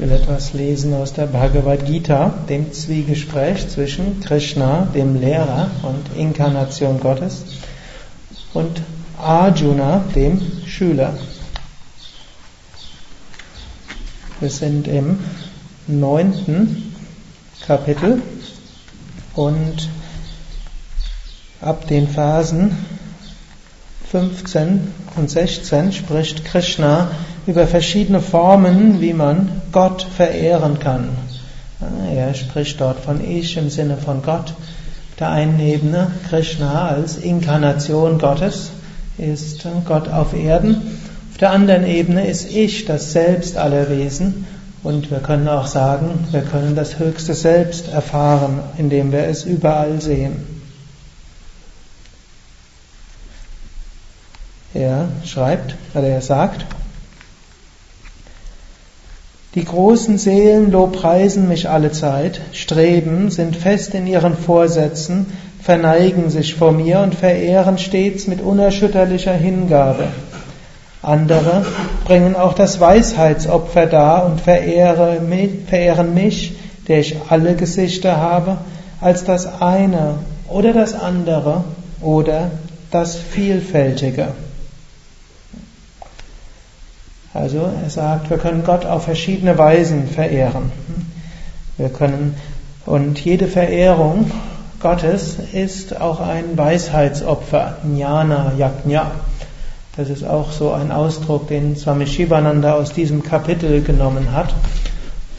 will etwas lesen aus der Bhagavad Gita, dem Zwiegespräch zwischen Krishna, dem Lehrer und Inkarnation Gottes, und Arjuna, dem Schüler. Wir sind im neunten Kapitel und ab den Phasen 15 und 16 spricht Krishna über verschiedene Formen, wie man Gott verehren kann. Er spricht dort von Ich im Sinne von Gott. Auf der einen Ebene Krishna als Inkarnation Gottes ist Gott auf Erden. Auf der anderen Ebene ist Ich das Selbst aller Wesen. Und wir können auch sagen, wir können das höchste Selbst erfahren, indem wir es überall sehen. Er schreibt, oder er sagt, die großen Seelen lobpreisen mich alle Zeit, streben, sind fest in ihren Vorsätzen, verneigen sich vor mir und verehren stets mit unerschütterlicher Hingabe. Andere bringen auch das Weisheitsopfer dar und verehren mich, der ich alle Gesichter habe, als das eine oder das andere oder das Vielfältige. Also er sagt, wir können Gott auf verschiedene Weisen verehren. Wir können, und jede Verehrung Gottes ist auch ein Weisheitsopfer, Jnana Yajna. Das ist auch so ein Ausdruck, den Swami Shivananda aus diesem Kapitel genommen hat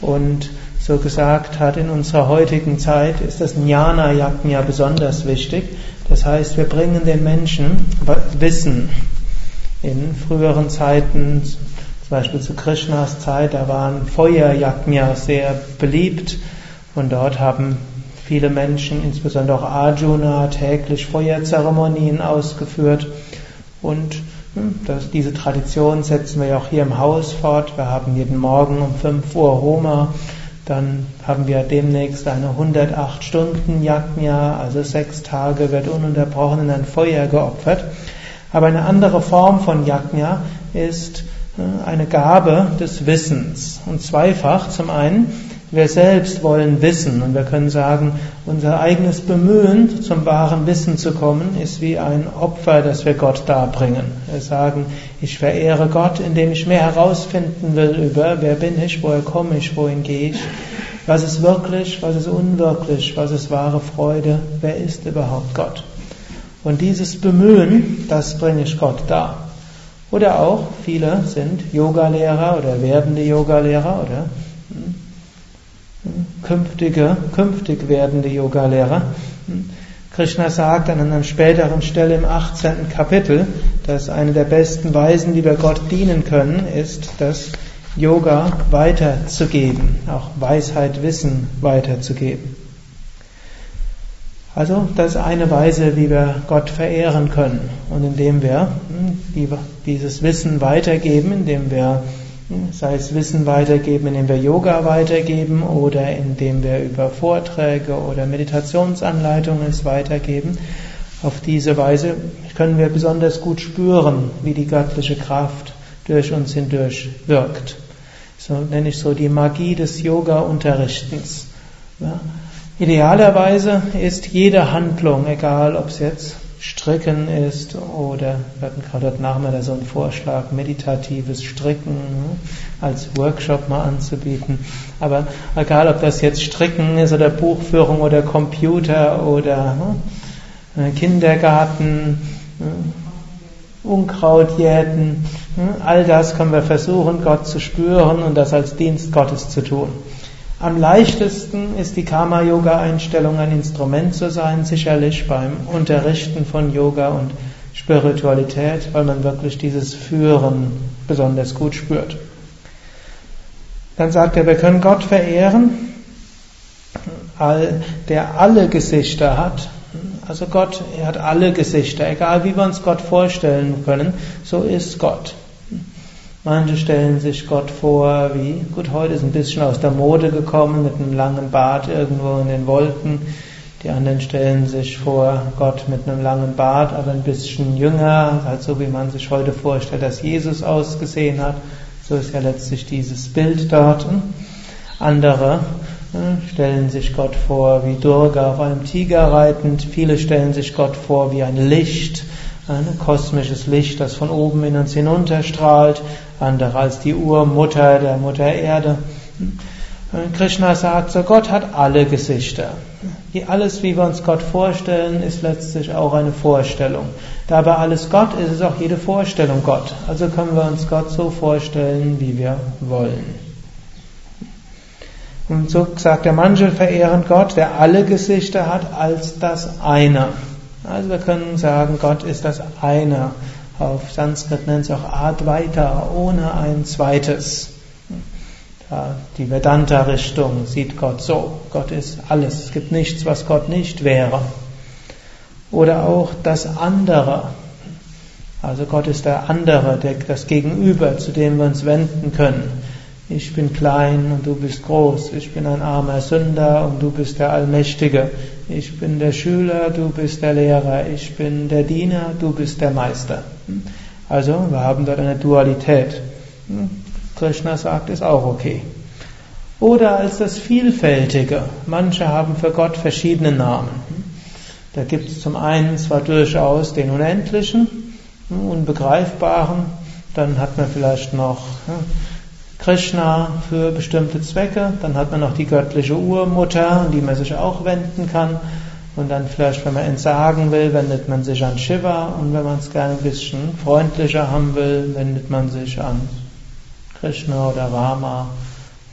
und so gesagt hat, in unserer heutigen Zeit ist das Jnana Yajna besonders wichtig. Das heißt, wir bringen den Menschen Wissen. In früheren Zeiten zum Beispiel zu Krishnas Zeit, da waren Feuerjagdmya sehr beliebt und dort haben viele Menschen, insbesondere auch Arjuna, täglich Feuerzeremonien ausgeführt und hm, das, diese Tradition setzen wir auch hier im Haus fort. Wir haben jeden Morgen um 5 Uhr Homa, dann haben wir demnächst eine 108 Stunden Yajna, also sechs Tage wird ununterbrochen in ein Feuer geopfert. Aber eine andere Form von Yajna ist eine Gabe des Wissens. Und zweifach. Zum einen, wir selbst wollen wissen und wir können sagen, unser eigenes Bemühen, zum wahren Wissen zu kommen, ist wie ein Opfer, das wir Gott darbringen. Wir sagen, ich verehre Gott, indem ich mehr herausfinden will über, wer bin ich, woher komme ich, wohin gehe ich, was ist wirklich, was ist unwirklich, was ist wahre Freude, wer ist überhaupt Gott. Und dieses Bemühen, das bringe ich Gott dar. Oder auch viele sind Yogalehrer oder werdende Yogalehrer oder hm, hm, künftige, künftig werdende Yogalehrer. Hm, Krishna sagt an einer späteren Stelle im 18. Kapitel, dass eine der besten Weisen, wie wir Gott dienen können, ist, das Yoga weiterzugeben, auch Weisheit, Wissen weiterzugeben. Also, das ist eine Weise, wie wir Gott verehren können. Und indem wir hm, dieses Wissen weitergeben, indem wir, hm, sei es Wissen weitergeben, indem wir Yoga weitergeben oder indem wir über Vorträge oder Meditationsanleitungen es weitergeben, auf diese Weise können wir besonders gut spüren, wie die göttliche Kraft durch uns hindurch wirkt. So nenne ich so die Magie des Yoga-Unterrichtens. Ja, Idealerweise ist jede Handlung, egal ob es jetzt Stricken ist oder wir hatten gerade heute Nachmittag so einen Vorschlag, meditatives Stricken ne, als Workshop mal anzubieten. Aber egal ob das jetzt Stricken ist oder Buchführung oder Computer oder ne, Kindergarten, ne, Unkrautjäten, all das können wir versuchen, Gott zu spüren und das als Dienst Gottes zu tun. Am leichtesten ist die Karma-Yoga-Einstellung ein Instrument zu sein, sicherlich beim Unterrichten von Yoga und Spiritualität, weil man wirklich dieses Führen besonders gut spürt. Dann sagt er, wir können Gott verehren, der alle Gesichter hat. Also Gott, er hat alle Gesichter, egal wie wir uns Gott vorstellen können, so ist Gott. Manche stellen sich Gott vor, wie, gut, heute ist ein bisschen aus der Mode gekommen mit einem langen Bart irgendwo in den Wolken. Die anderen stellen sich vor Gott mit einem langen Bart, aber ein bisschen jünger, halt so wie man sich heute vorstellt, dass Jesus ausgesehen hat. So ist ja letztlich dieses Bild dort. Andere äh, stellen sich Gott vor wie Durga auf einem Tiger reitend. Viele stellen sich Gott vor wie ein Licht, ein kosmisches Licht, das von oben in uns hinunterstrahlt. Andere als die Urmutter der Mutter Erde. Krishna sagt so, Gott hat alle Gesichter. Alles, wie wir uns Gott vorstellen, ist letztlich auch eine Vorstellung. Da aber alles Gott ist, ist auch jede Vorstellung Gott. Also können wir uns Gott so vorstellen, wie wir wollen. Und so sagt der manche verehren Gott, der alle Gesichter hat, als das eine. Also wir können sagen, Gott ist das eine. Auf Sanskrit nennt es auch Advaita, ohne ein zweites. Die Vedanta-Richtung sieht Gott so. Gott ist alles. Es gibt nichts, was Gott nicht wäre. Oder auch das andere. Also Gott ist der andere, der, das Gegenüber, zu dem wir uns wenden können. Ich bin klein und du bist groß. Ich bin ein armer Sünder und du bist der Allmächtige. Ich bin der Schüler, du bist der Lehrer. Ich bin der Diener, du bist der Meister. Also wir haben dort eine Dualität. Krishna sagt, ist auch okay. Oder als das Vielfältige. Manche haben für Gott verschiedene Namen. Da gibt es zum einen zwar durchaus den Unendlichen, Unbegreifbaren, dann hat man vielleicht noch Krishna für bestimmte Zwecke, dann hat man noch die göttliche Urmutter, an die man sich auch wenden kann. Und dann vielleicht, wenn man entsagen will, wendet man sich an Shiva und wenn man es gerne ein bisschen freundlicher haben will, wendet man sich an Krishna oder Rama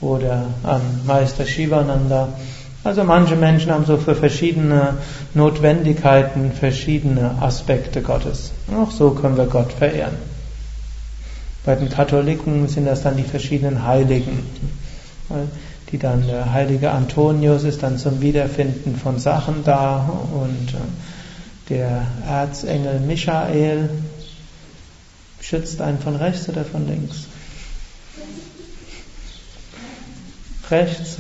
oder an Meister Shivananda. Also manche Menschen haben so für verschiedene Notwendigkeiten verschiedene Aspekte Gottes. Auch so können wir Gott verehren. Bei den Katholiken sind das dann die verschiedenen Heiligen, die dann der heilige Antonius ist dann zum Wiederfinden von Sachen da und äh, der Erzengel Michael schützt einen von rechts oder von links? Rechts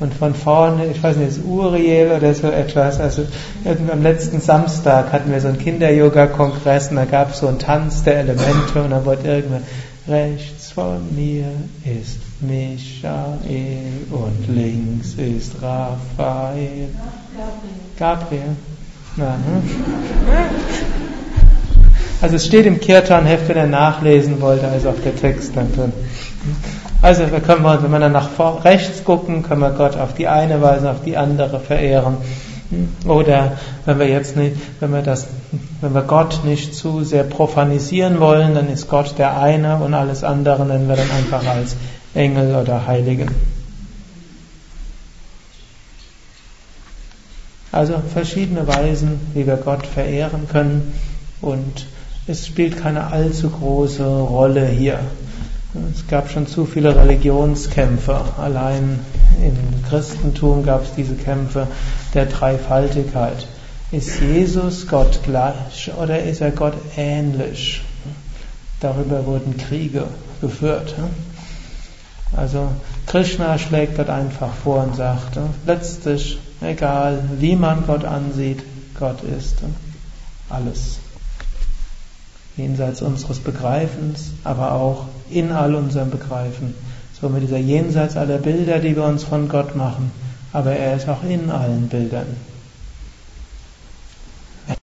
und von vorne, ich weiß nicht, ist Uriel oder so etwas. Also am letzten Samstag hatten wir so einen Kinder-Yoga-Kongress und da gab es so einen Tanz der Elemente und dann wurde irgendwann rechts von mir ist Michael und links ist Raphael. Gabriel. Na, hm? Also es steht im Kirtan-Heft, wenn ihr nachlesen wollt, da ist auch der Text dann drin. Also wir können, wenn wir dann nach rechts gucken, können wir Gott auf die eine Weise, auf die andere verehren. Oder wenn wir jetzt nicht, wenn wir das, wenn wir Gott nicht zu sehr profanisieren wollen, dann ist Gott der eine und alles andere nennen wir dann einfach als Engel oder Heiligen. Also verschiedene Weisen, wie wir Gott verehren können und es spielt keine allzu große Rolle hier. Es gab schon zu viele Religionskämpfe. Allein im Christentum gab es diese Kämpfe der Dreifaltigkeit. Ist Jesus Gott gleich oder ist er Gott ähnlich? Darüber wurden Kriege geführt. Also Krishna schlägt dort einfach vor und sagt, letztlich, egal wie man Gott ansieht, Gott ist alles jenseits unseres Begreifens, aber auch in all unserem Begreifen. So mit dieser jenseits aller Bilder, die wir uns von Gott machen, aber er ist auch in allen Bildern.